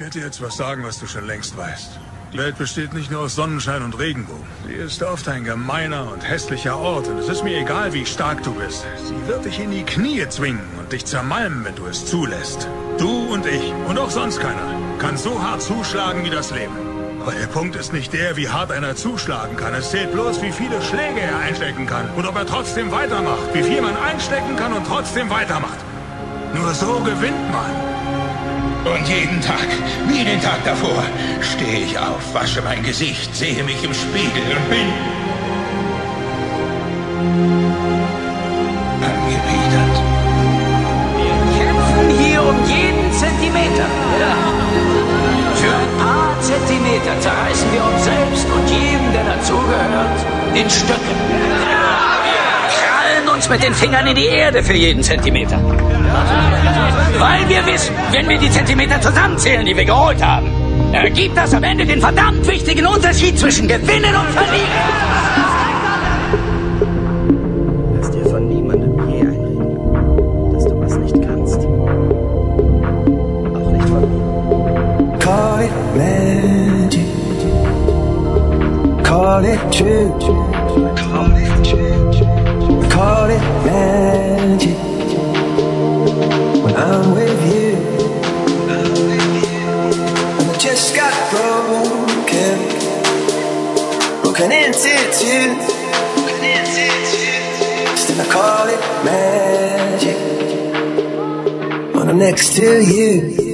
Ich werde dir jetzt was sagen, was du schon längst weißt. Glade besteht nicht nur aus Sonnenschein und Regenbogen. Sie ist oft ein gemeiner und hässlicher Ort und es ist mir egal, wie stark du bist. Sie wird dich in die Knie zwingen und dich zermalmen, wenn du es zulässt. Du und ich und auch sonst keiner kann so hart zuschlagen wie das Leben. Aber der Punkt ist nicht der, wie hart einer zuschlagen kann. Es zählt bloß, wie viele Schläge er einstecken kann und ob er trotzdem weitermacht. Wie viel man einstecken kann und trotzdem weitermacht. Nur so gewinnt man. Und jeden Tag, wie den Tag davor, stehe ich auf, wasche mein Gesicht, sehe mich im Spiegel und bin angewidert. Wir kämpfen hier um jeden Zentimeter. Ja. Für ein paar Zentimeter zerreißen wir uns selbst und jeden, der dazugehört, in Stücke. Wir krallen uns mit den Fingern in die Erde für jeden Zentimeter. Weil wir wissen, wenn wir die Zentimeter zusammenzählen, die wir geholt haben, ergibt das am Ende den verdammt wichtigen Unterschied zwischen Gewinnen und Verlieren. Next to you.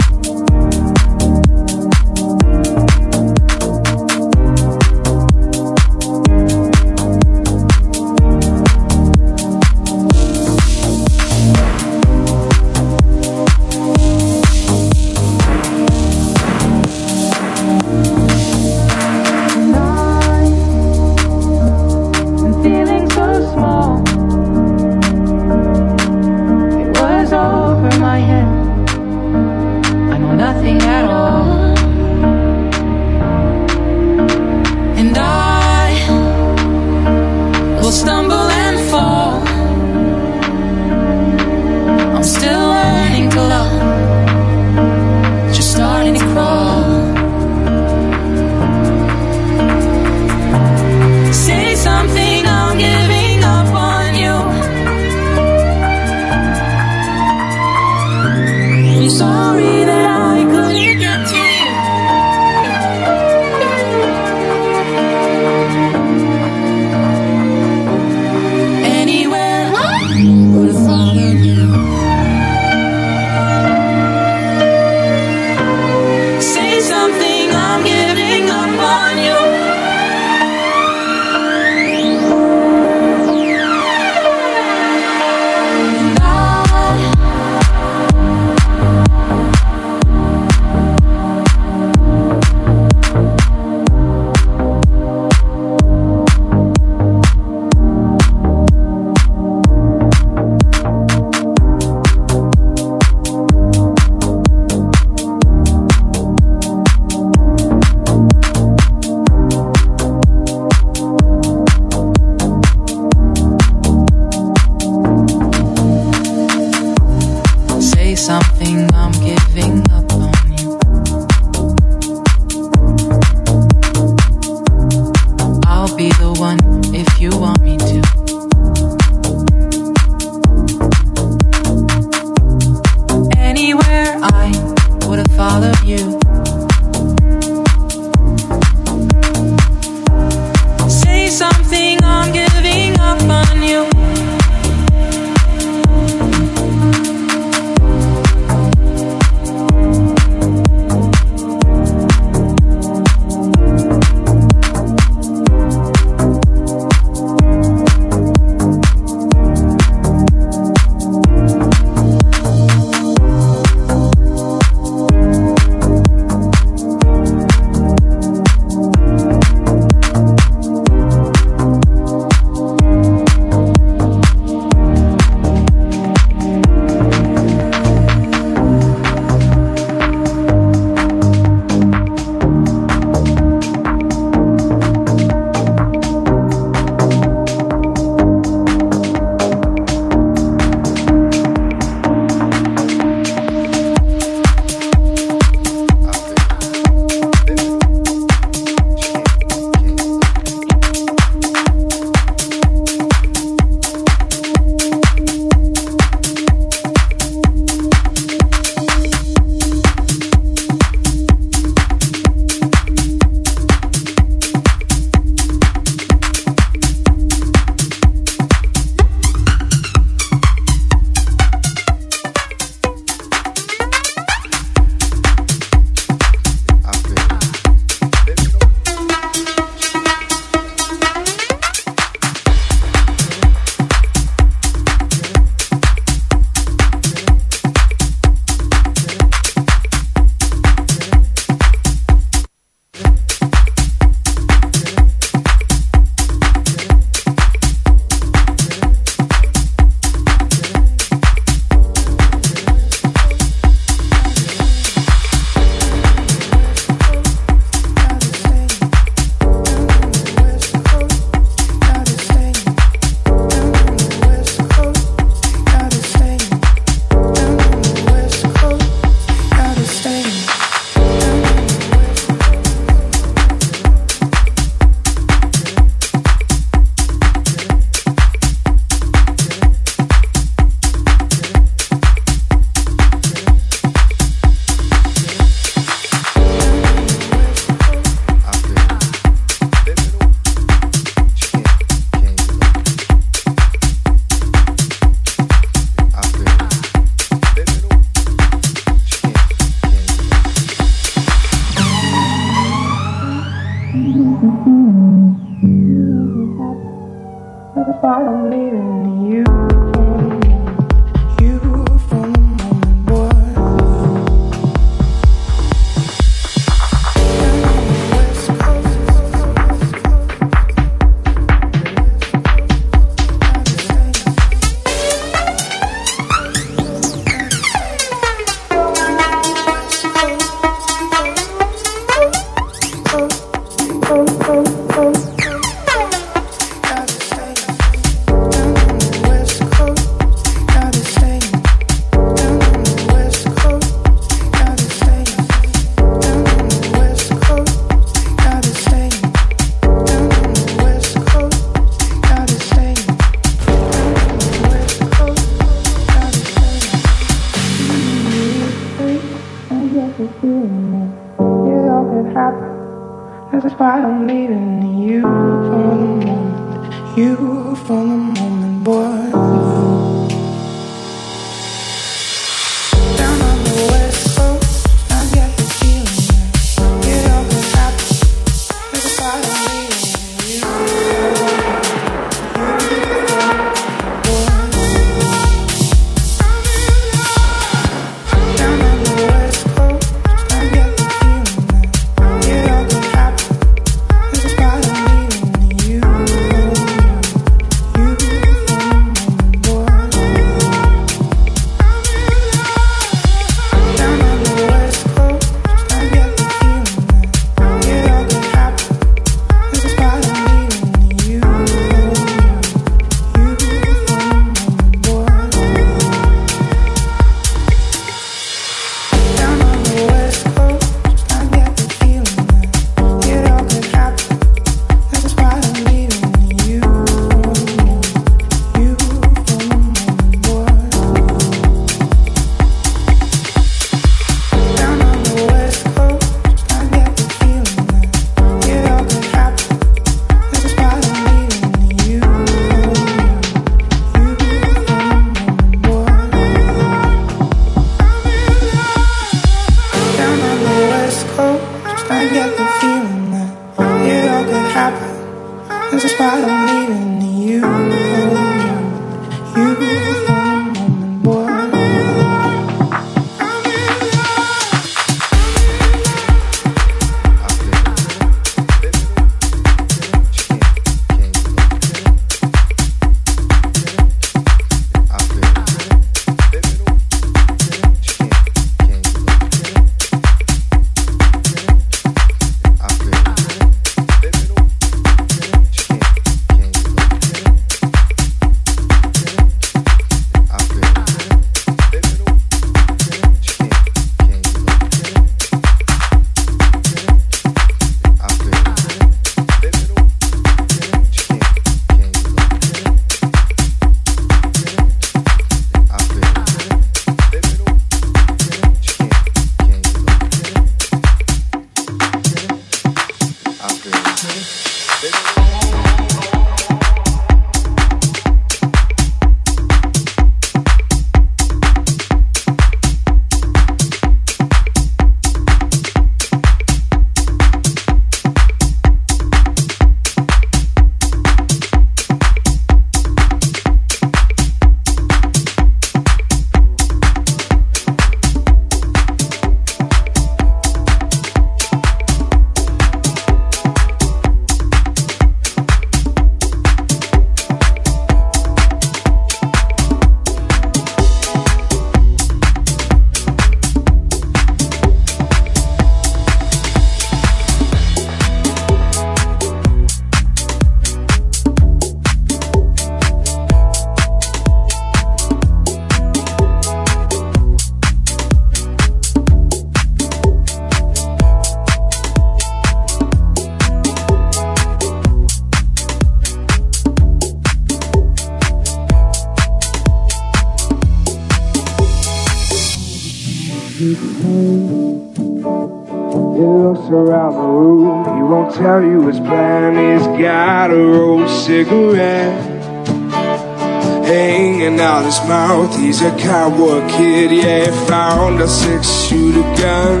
Kid, yeah. Found a six shooter gun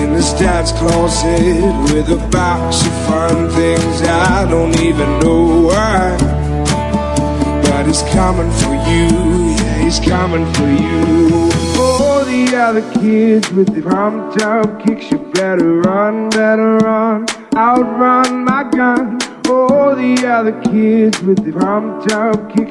in his dad's closet with a box of fun things. I don't even know why. is coming for you. Yeah, he's coming for you. All the other kids with the pumped up kicks, you better run, better run, outrun my gun. All the other kids with the pumped up kicks,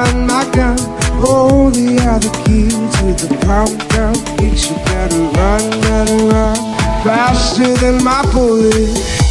Outrun my gun. All the other key to the pumped up kicks, you better run, better run. Faster than my bullet.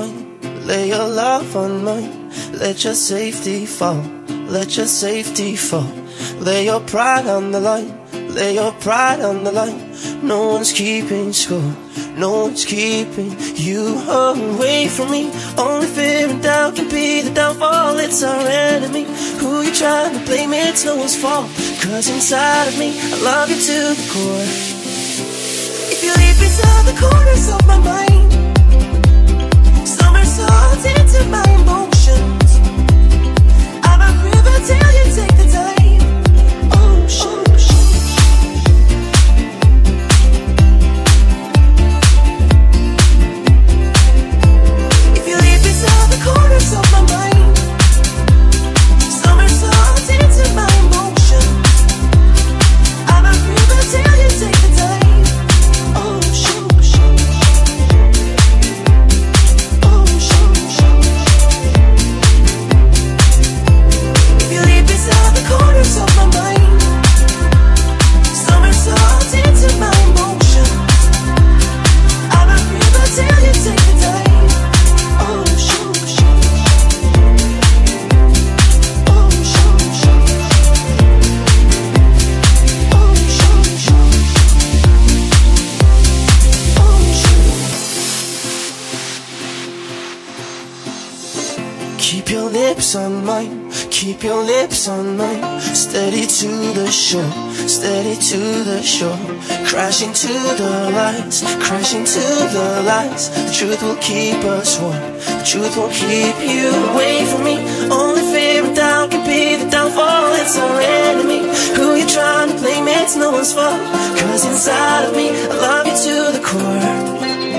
mine, lay your love on mine. Let your safety fall, let your safety fall. Lay your pride on the line, lay your pride on the line. No one's keeping score, no one's keeping you away from me. Only fear and doubt can be the downfall, it's our enemy. Who you trying to blame? It's no one's fault, cause inside of me, I love you to the core. If you leave inside the corners of my mind, Heart into my shore, steady to the shore. Crashing to the lights, crashing to the lights. The truth will keep us warm, the truth will keep you away from me. Only fear and doubt can be the downfall, it's our enemy. Who you trying to blame, it's no one's fault. Cause inside of me, I love you to the core.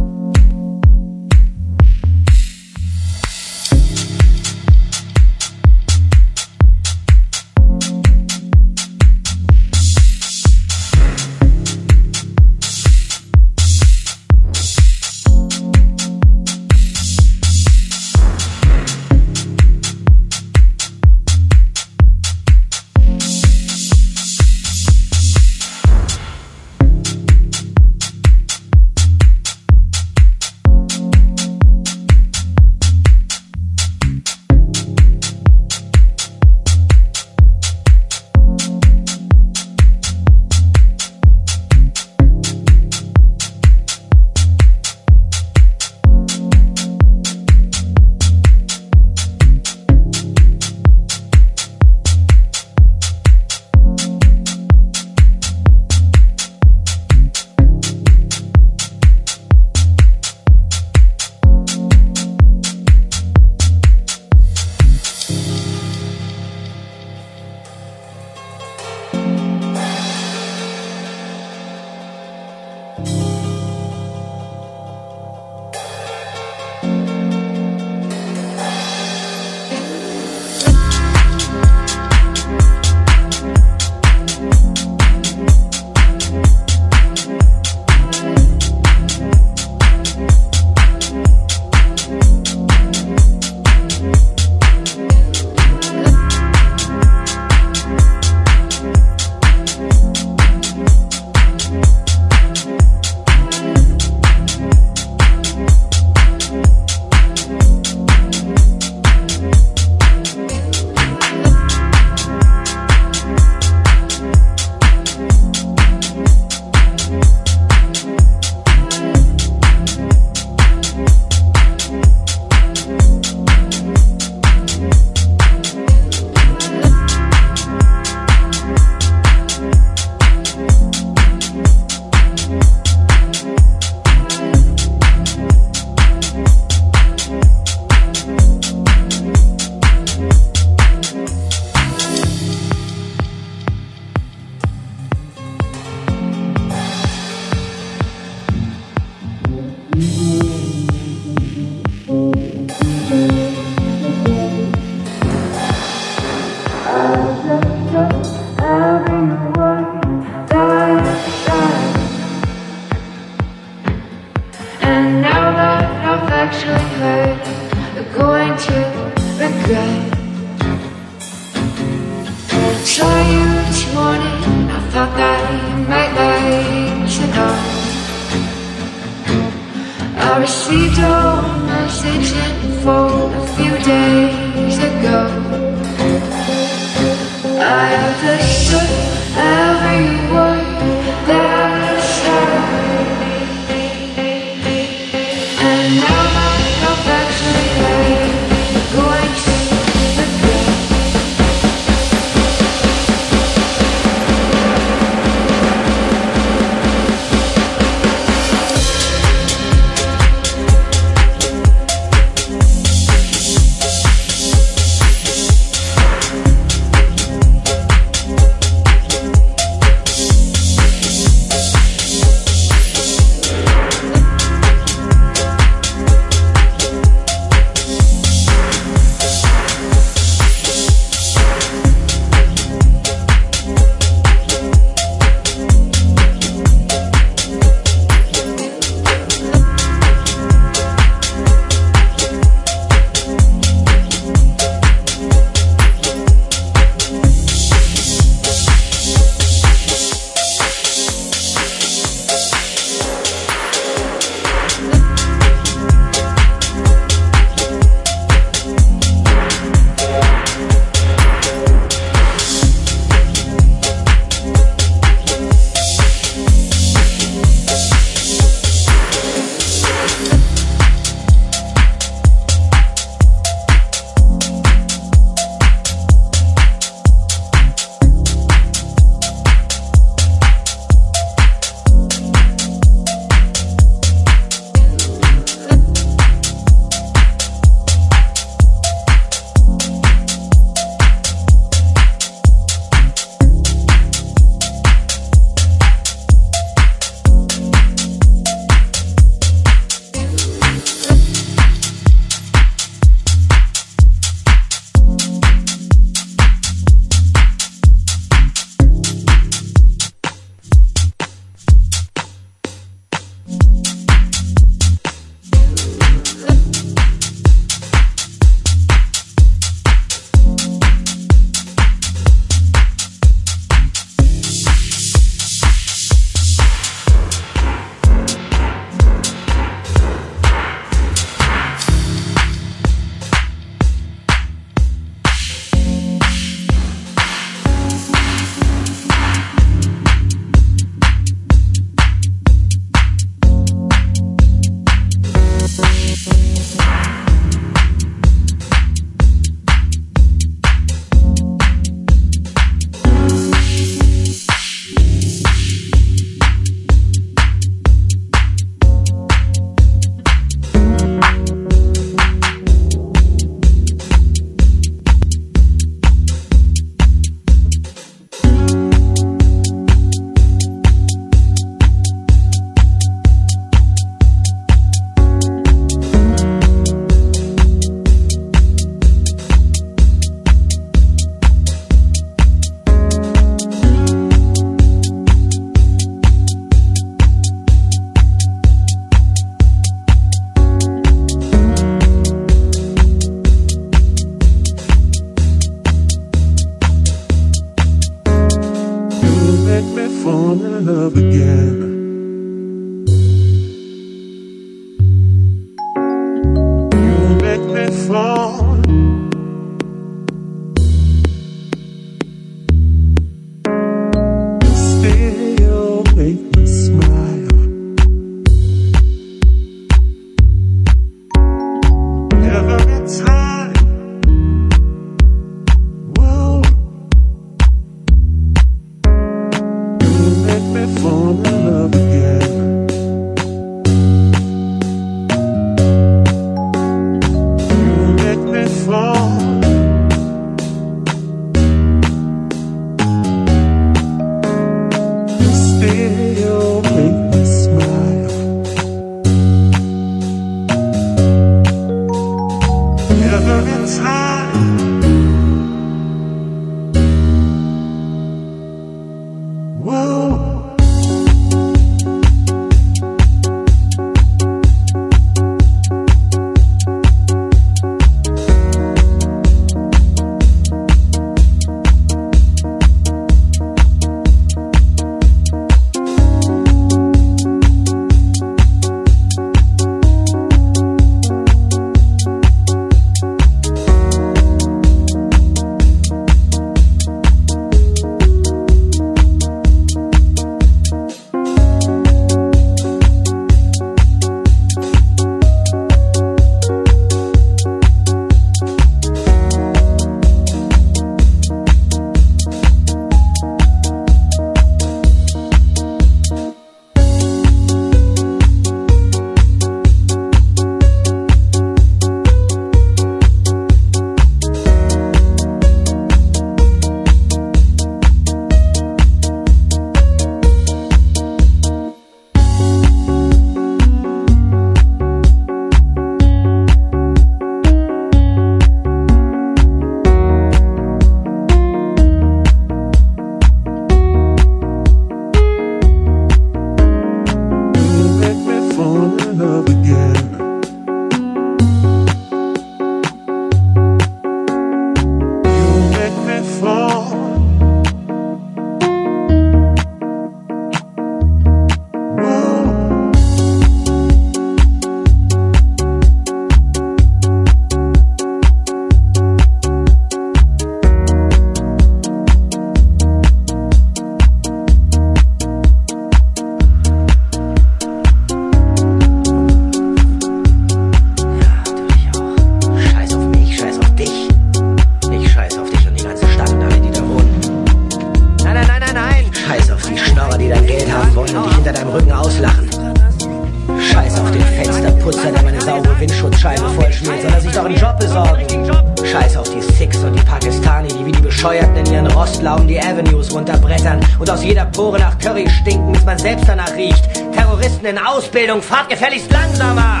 Ausbildung, fahrt gefälligst langsamer!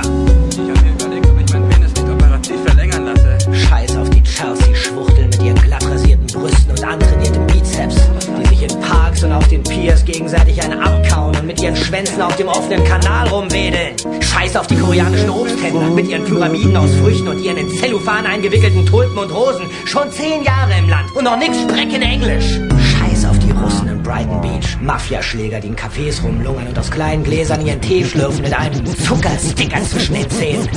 Ich habe mir überlegt, ob ich meinen Penis nicht operativ verlängern lasse. Scheiß auf die Chelsea-Schwuchteln mit ihren glatt rasierten Brüsten und antrainierten Bizeps, die sich in Parks und auf den Piers gegenseitig einen abkauen und mit ihren Schwänzen auf dem offenen Kanal rumwedeln. Scheiß auf die koreanischen Obsthändler mit ihren Pyramiden aus Früchten und ihren in Zellophan eingewickelten Tulpen und Rosen. Schon zehn Jahre im Land und noch nix sprechen Englisch. In Brighton Beach. Mafiaschläger, die in Cafés rumlungern und aus kleinen Gläsern ihren Tee schlürfen mit einem Zuckersticker zwischen den Zähnen.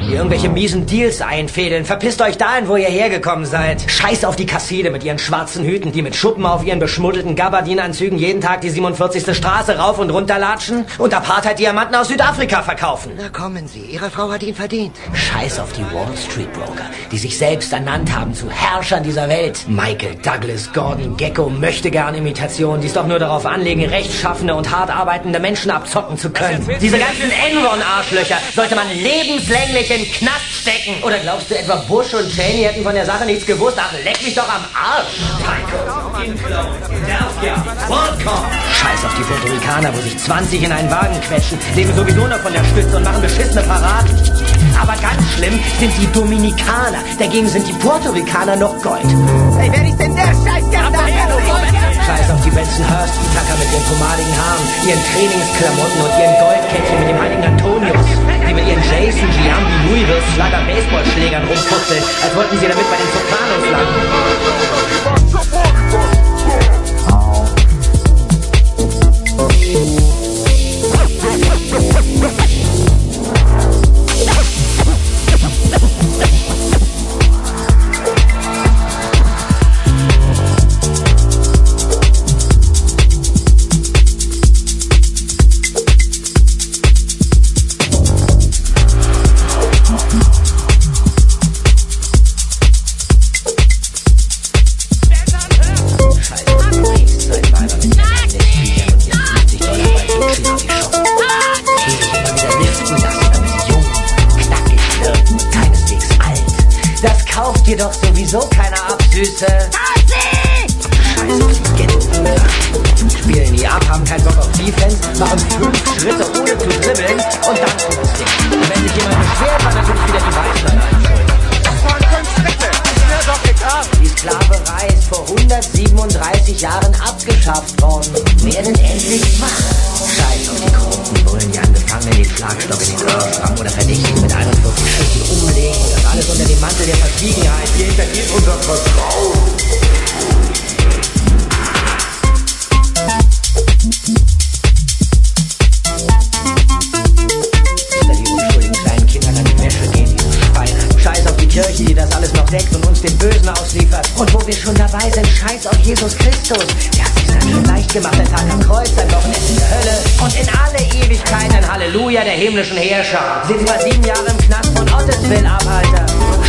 Die irgendwelche miesen Deals einfädeln. Verpisst euch dahin, wo ihr hergekommen seid. Scheiß auf die Kasside mit ihren schwarzen Hüten, die mit Schuppen auf ihren beschmuddelten Gabardinanzügen jeden Tag die 47. Straße rauf und runter latschen und Apartheid-Diamanten aus Südafrika verkaufen. Na kommen Sie, Ihre Frau hat ihn verdient. Scheiß auf die Wall Street Broker, die sich selbst ernannt haben zu Herrschern dieser Welt. Michael Douglas, Gordon Gecko möchte gern Imitation, die es doch nur darauf anlegen, rechtschaffene und hart arbeitende Menschen abzocken zu können. Diese ganzen Enron-Arschlöcher sollte man lebenslänglich in den Knast stecken. Oder glaubst du etwa Bush und Cheney hätten von der Sache nichts gewusst? Ach, leck mich doch am Arsch. Scheiß auf die Puerto Ricaner, wo sich 20 in einen Wagen quetschen, leben sowieso nur von der Stütze und machen beschissene Paraden. Aber ganz schlimm sind die Dominikaner. Dagegen sind die Puerto Ricaner noch Gold. Hey, wer ist denn der Scheißgärtner? Scheiß auf die Bensonhurst-Tacker mit ihren pomadigen Haaren, ihren Trainingsklamotten und ihren Goldkettchen mit dem heiligen Antonius. Die mit ihren Jason, Giambi, Louisville, Slugger, Baseballschlägern rumfuchteln, als wollten sie damit bei den Sopranos landen. muslimischen Herrscher. Sind mal sieben Jahre im Knast von Ottesville ab, Alter.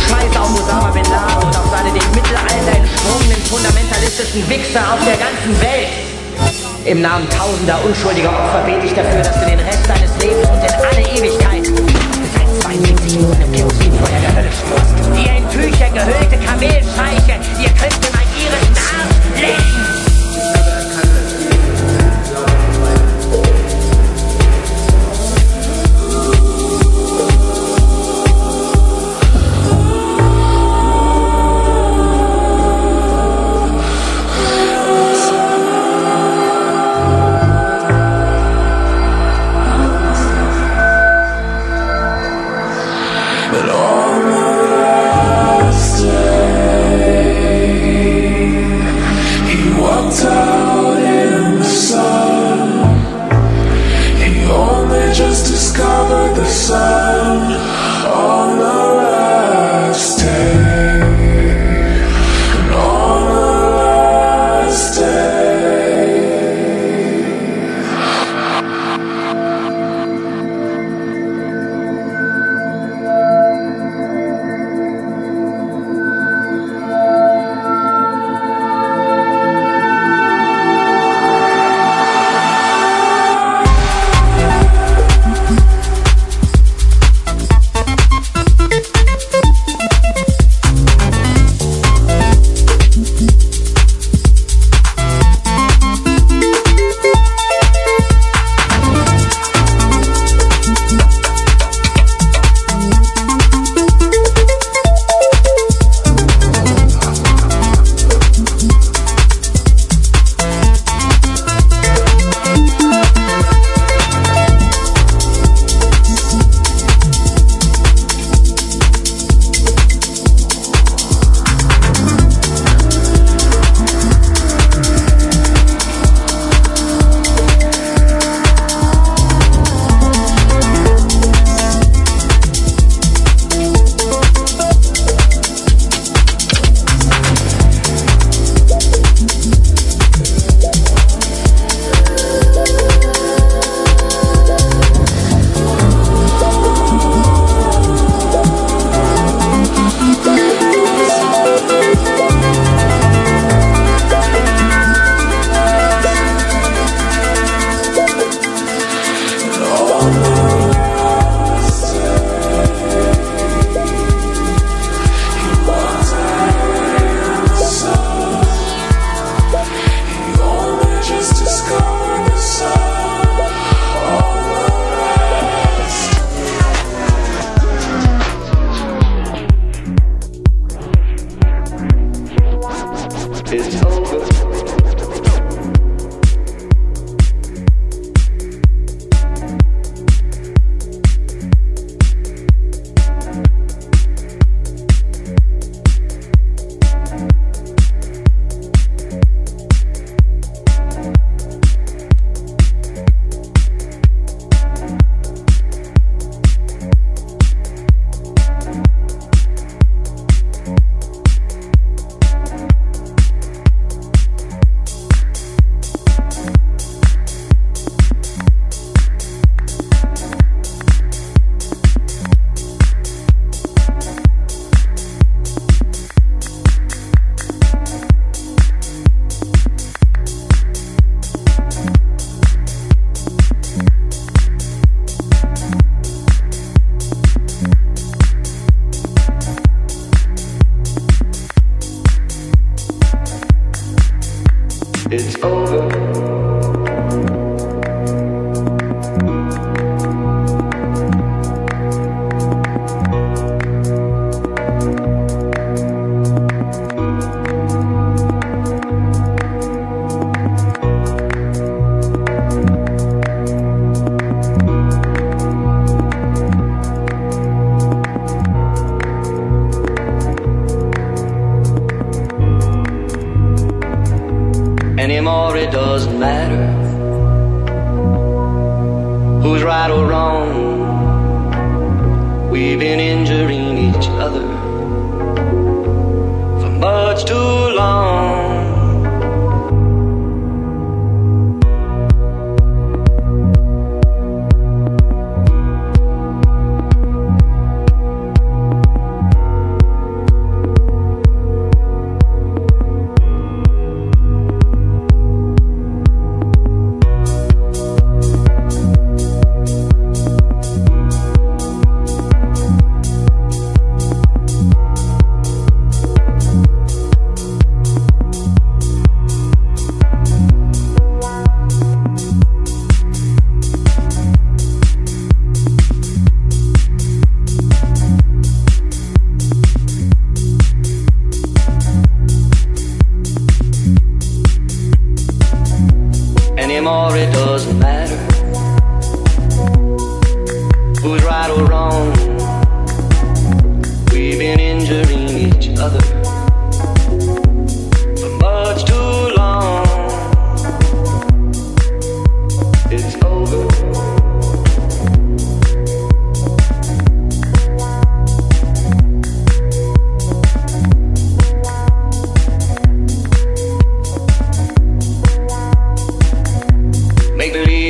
Scheiß auf Osama Bin Laden und auf seine dem Mittelalter entsprungenen fundamentalistischen Wichser auf der ganzen Welt. Im Namen tausender unschuldiger Opfer bete ich dafür, dass du den Rest deines Lebens und in alle Ewigkeit seit 72 Minuten im Kerosinfeuer der Hölle schmorst. Ihr in Tücher gehüllte Kamelscheiche, ihr könnt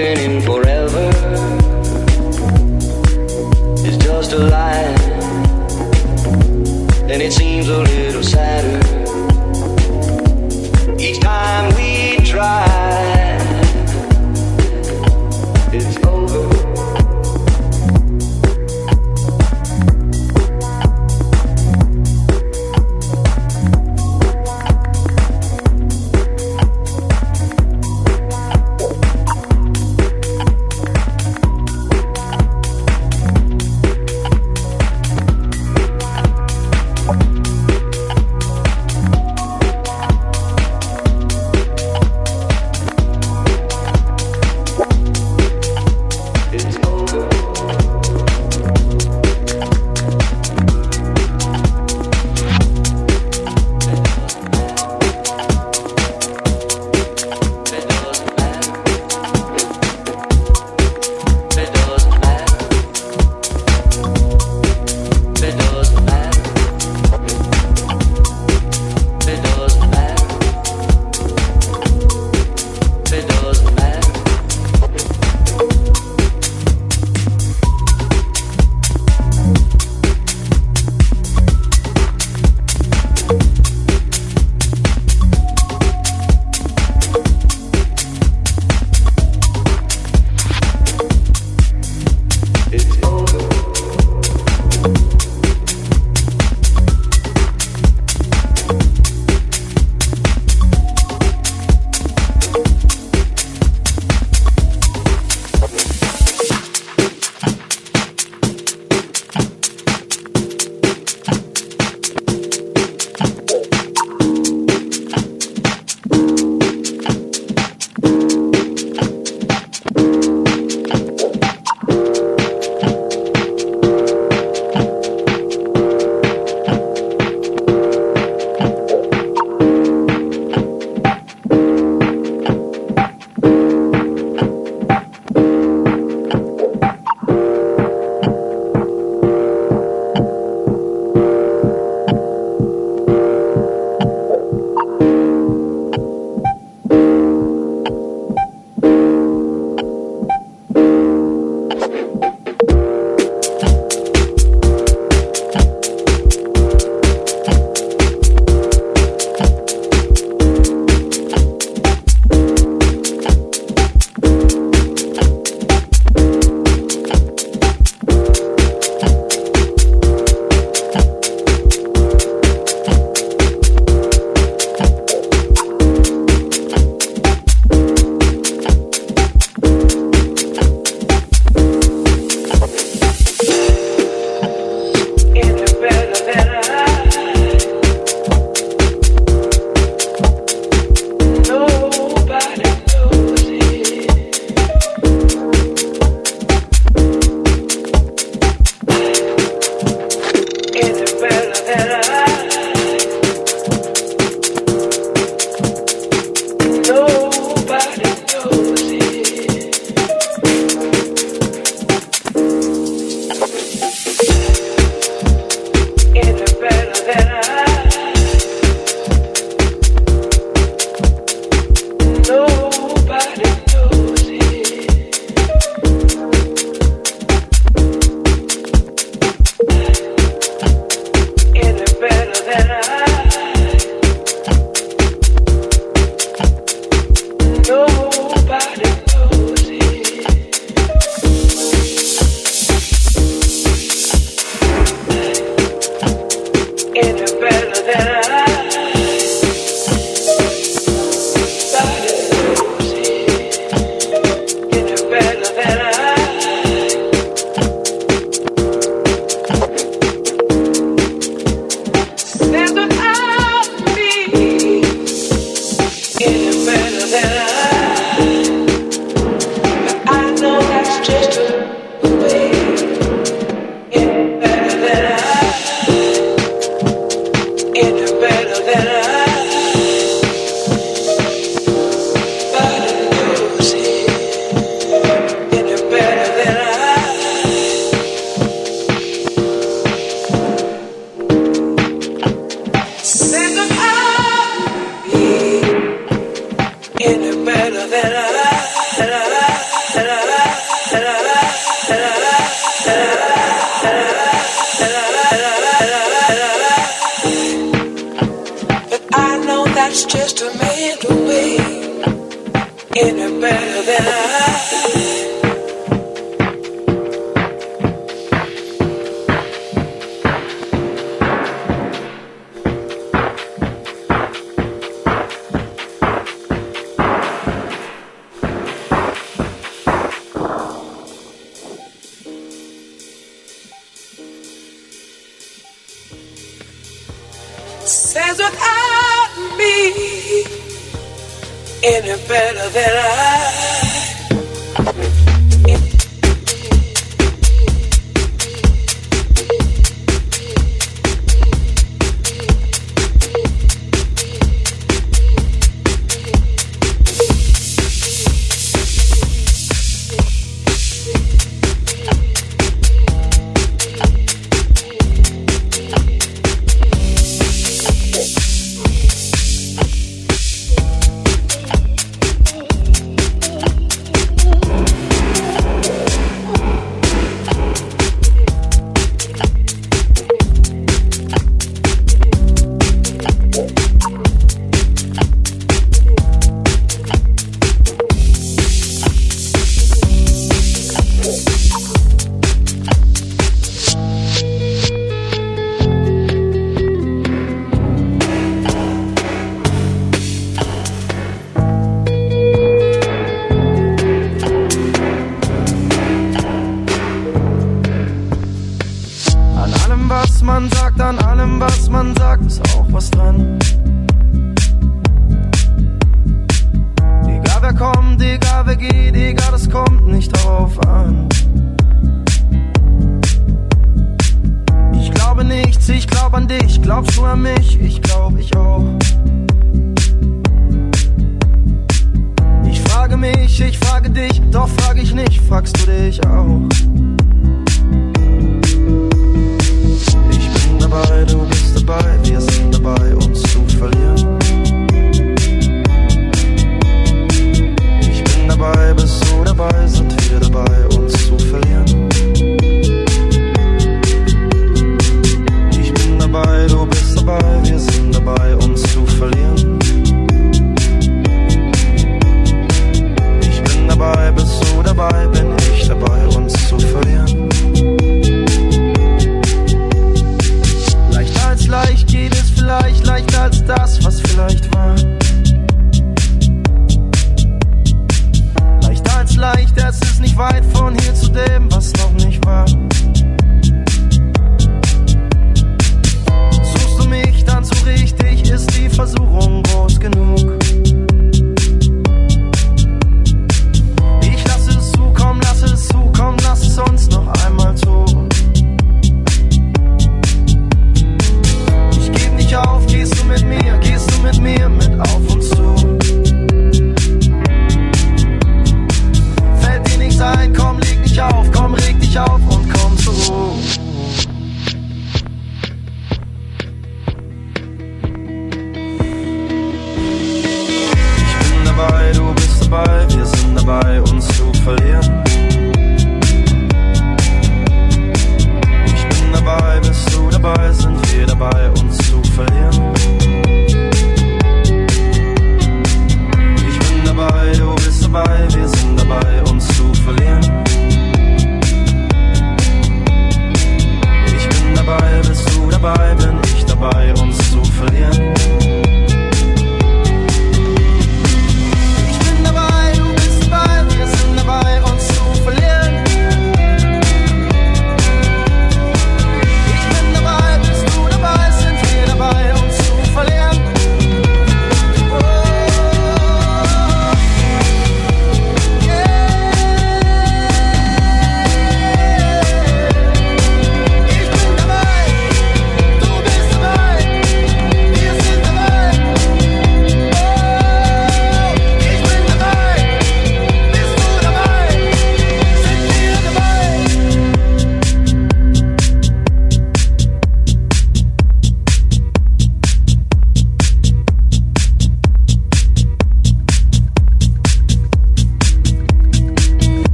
Believing in forever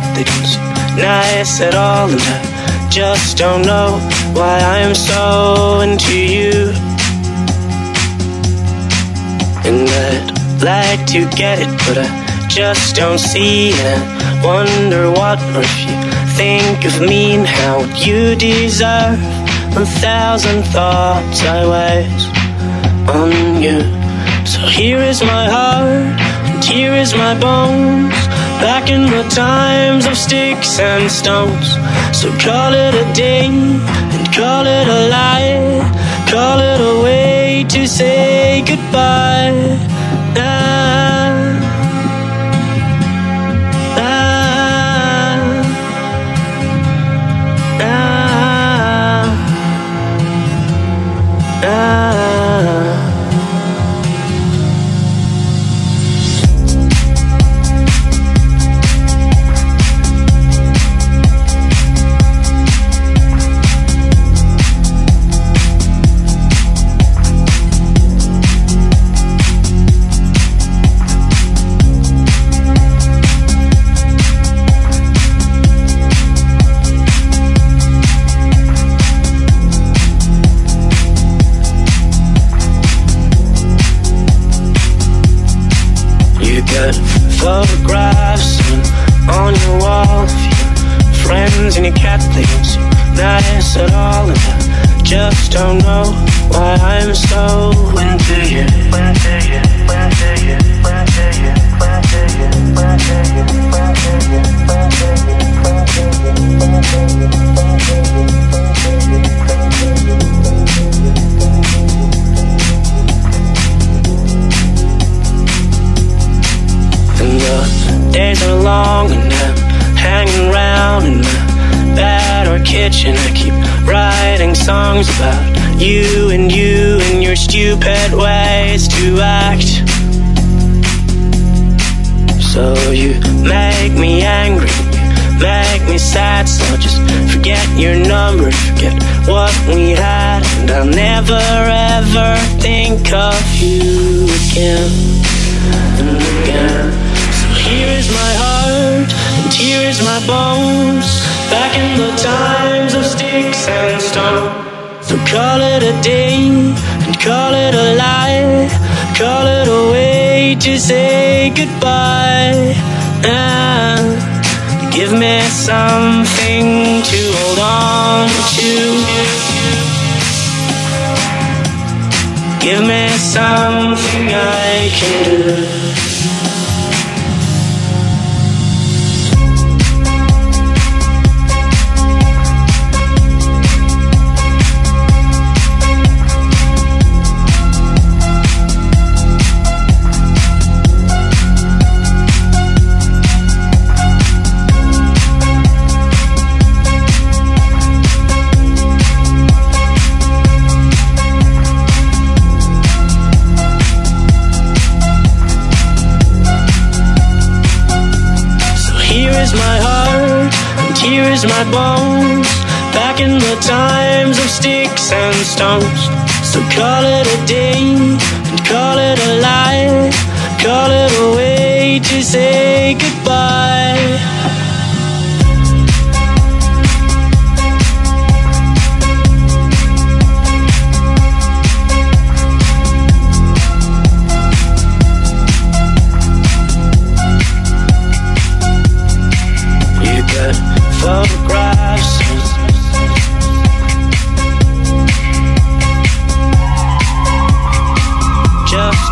cat that nice at all. And I just don't know why I am so into you. And I'd like to get it, but I just don't see it. I wonder what, if you think of me and how you deserve a thousand thoughts I waste on you. So here is my heart, and here is my bones. Back in the times of sticks and stones. So call it a day, and Call it a lie, call it a way to say goodbye. Don't know why I'm so into you. Into you, you and you and your stupid ways to act. So you make me angry, make me sad. So just forget your number, forget what we had, and I'll never ever think of you again and again. So here is my heart, and here is my bones. Back in the times of sticks and call it a day, and call it a lie. Call it a way to say goodbye. And give me something to hold on to. Give me something I can do. Here is my bones. Back in the times of sticks and stones. So call it a day, and call it a lie. Call it a way to say goodbye.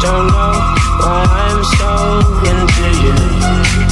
Don't know why I'm so into you.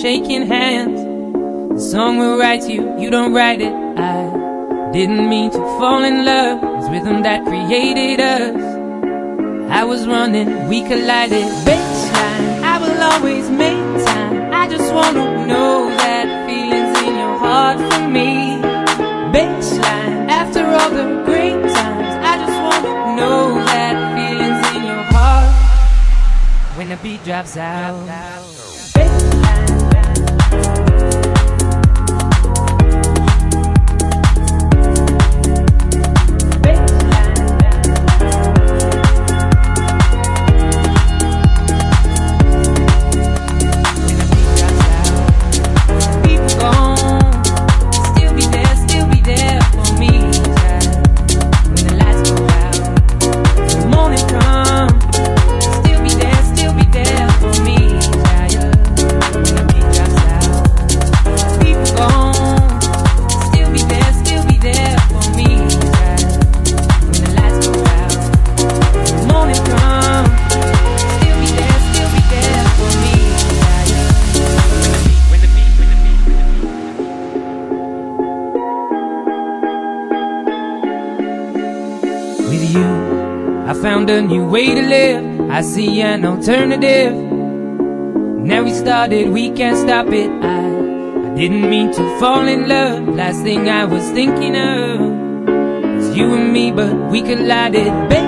shaking hands. The song will write you, you don't write it. I didn't mean to fall in love. It's rhythm that created us. I was running, we collided. Baseline, I will always make time. I just wanna know that feelings in your heart for me. Baseline, after all the great times, I just wanna know that feelings in your heart when the beat drops out. new way to live. I see an alternative. Now we started, we can't stop it. I, I didn't mean to fall in love. Last thing I was thinking of was you and me, but we collided. Baby,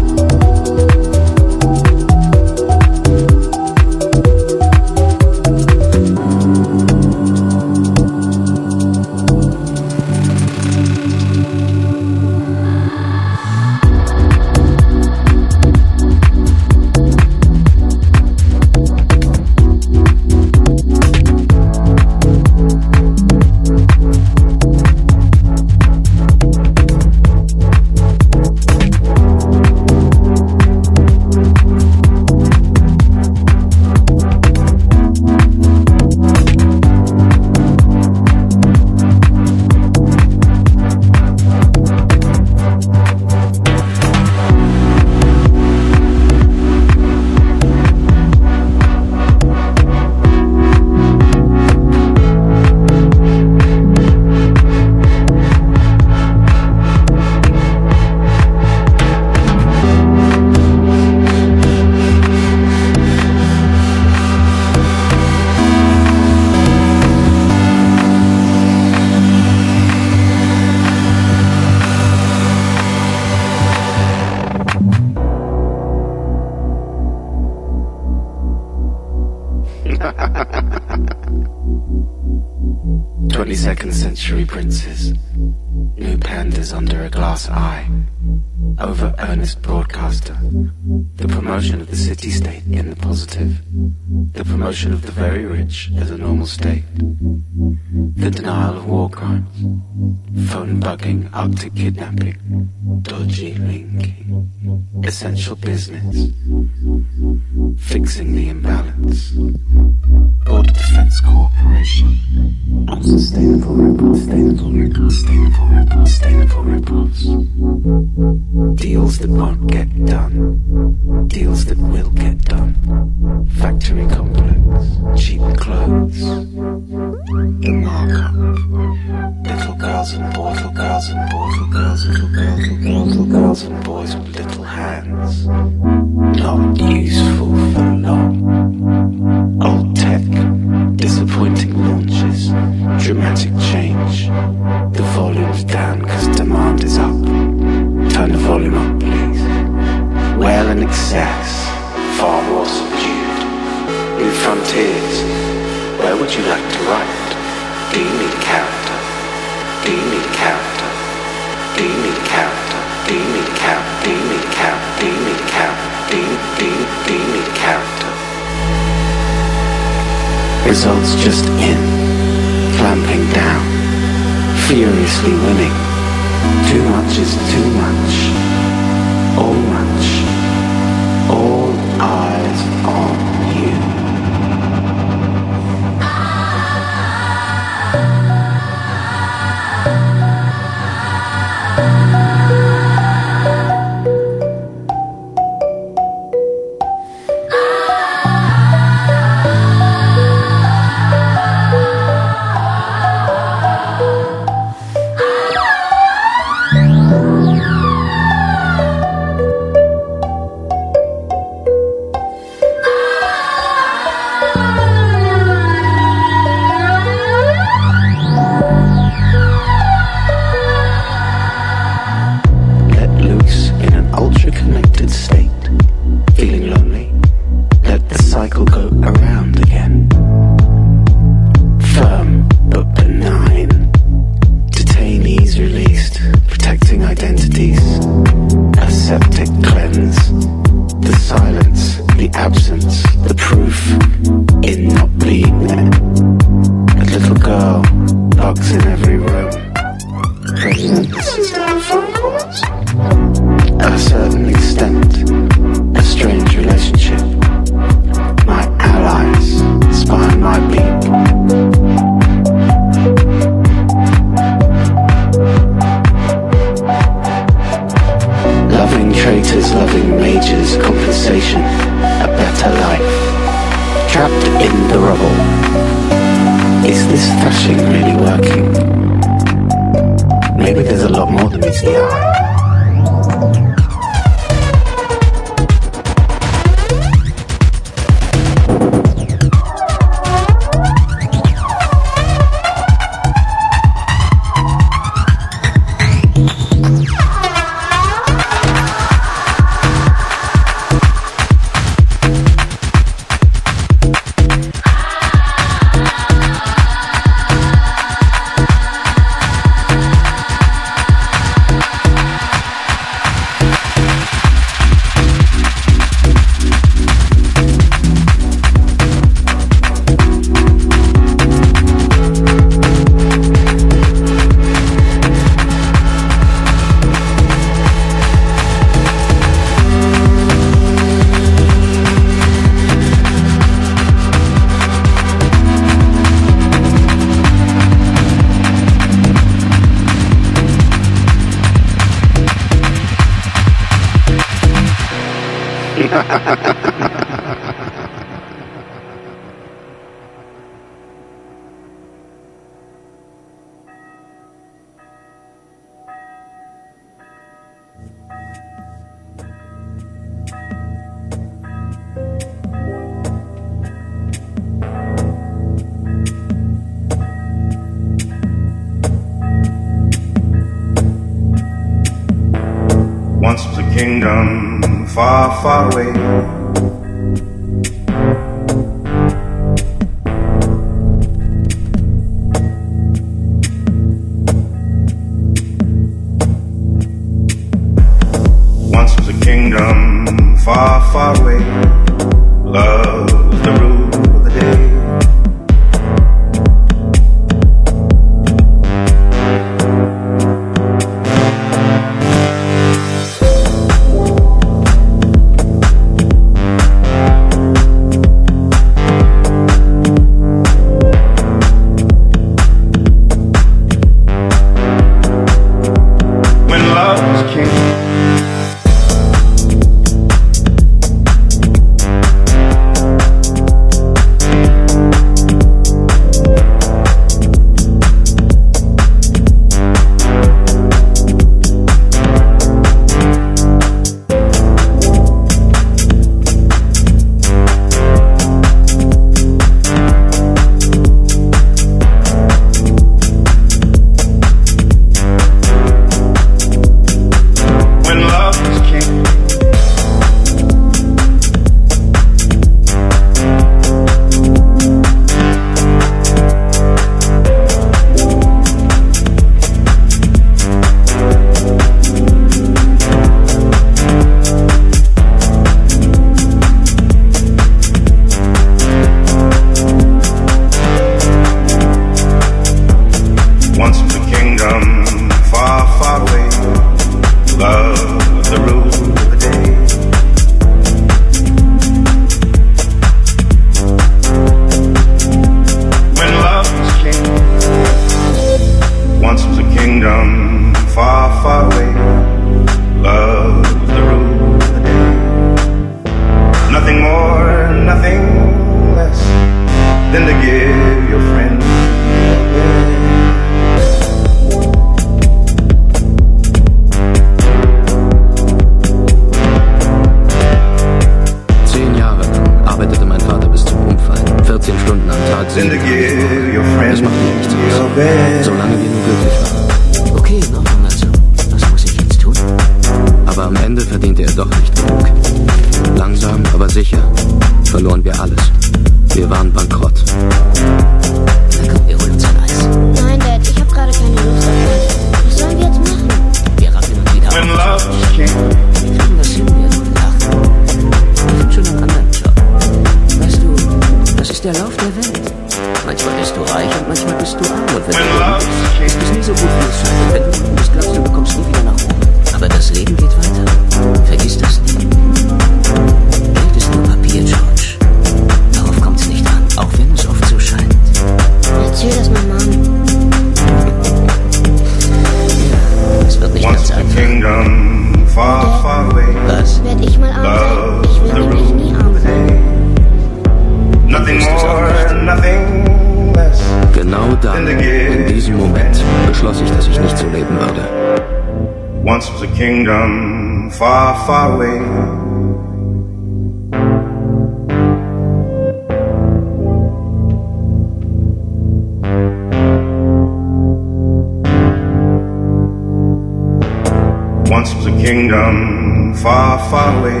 kingdom far, far away.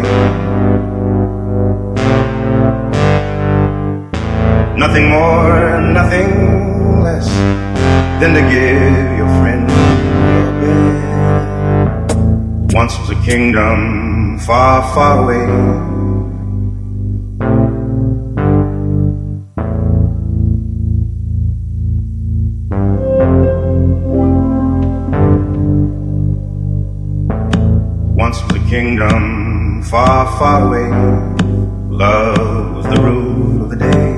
Nothing more, nothing less than to give your friend your bed. Once was a kingdom far, far away. kingdom far, far away, love was the rule of the day.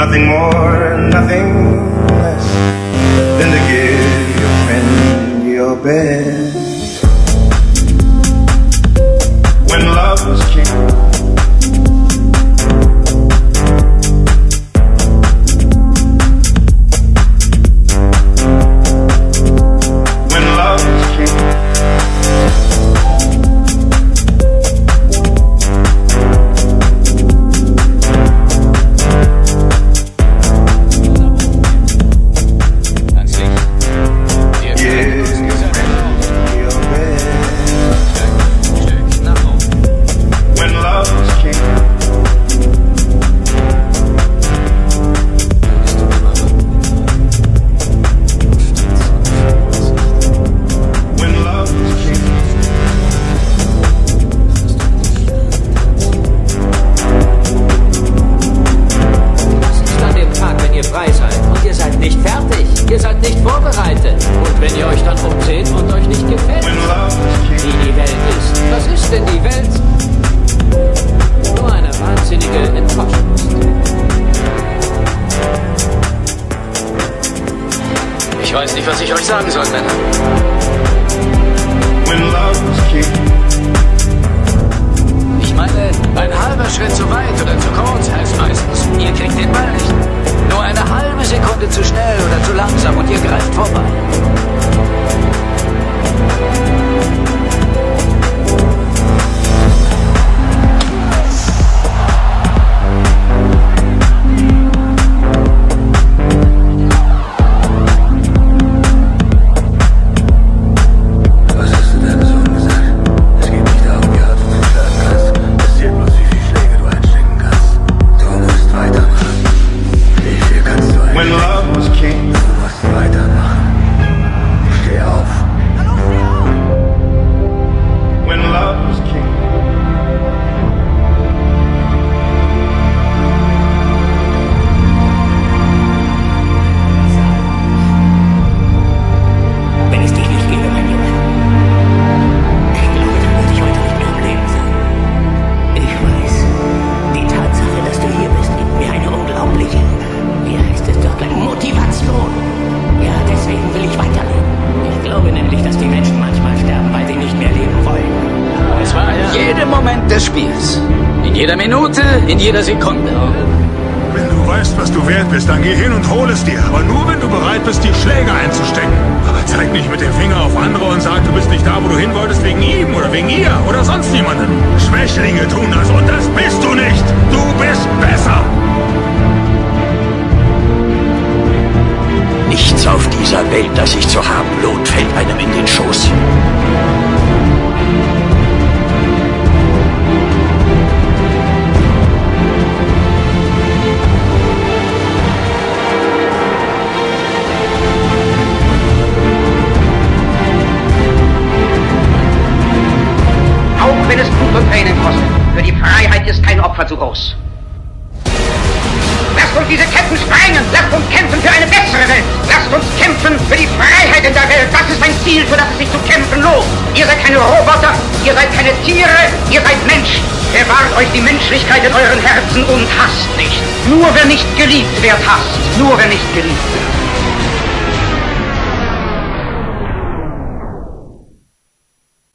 Nothing more, nothing less than to give your friend your best. When love was king. Jeder Sekunde.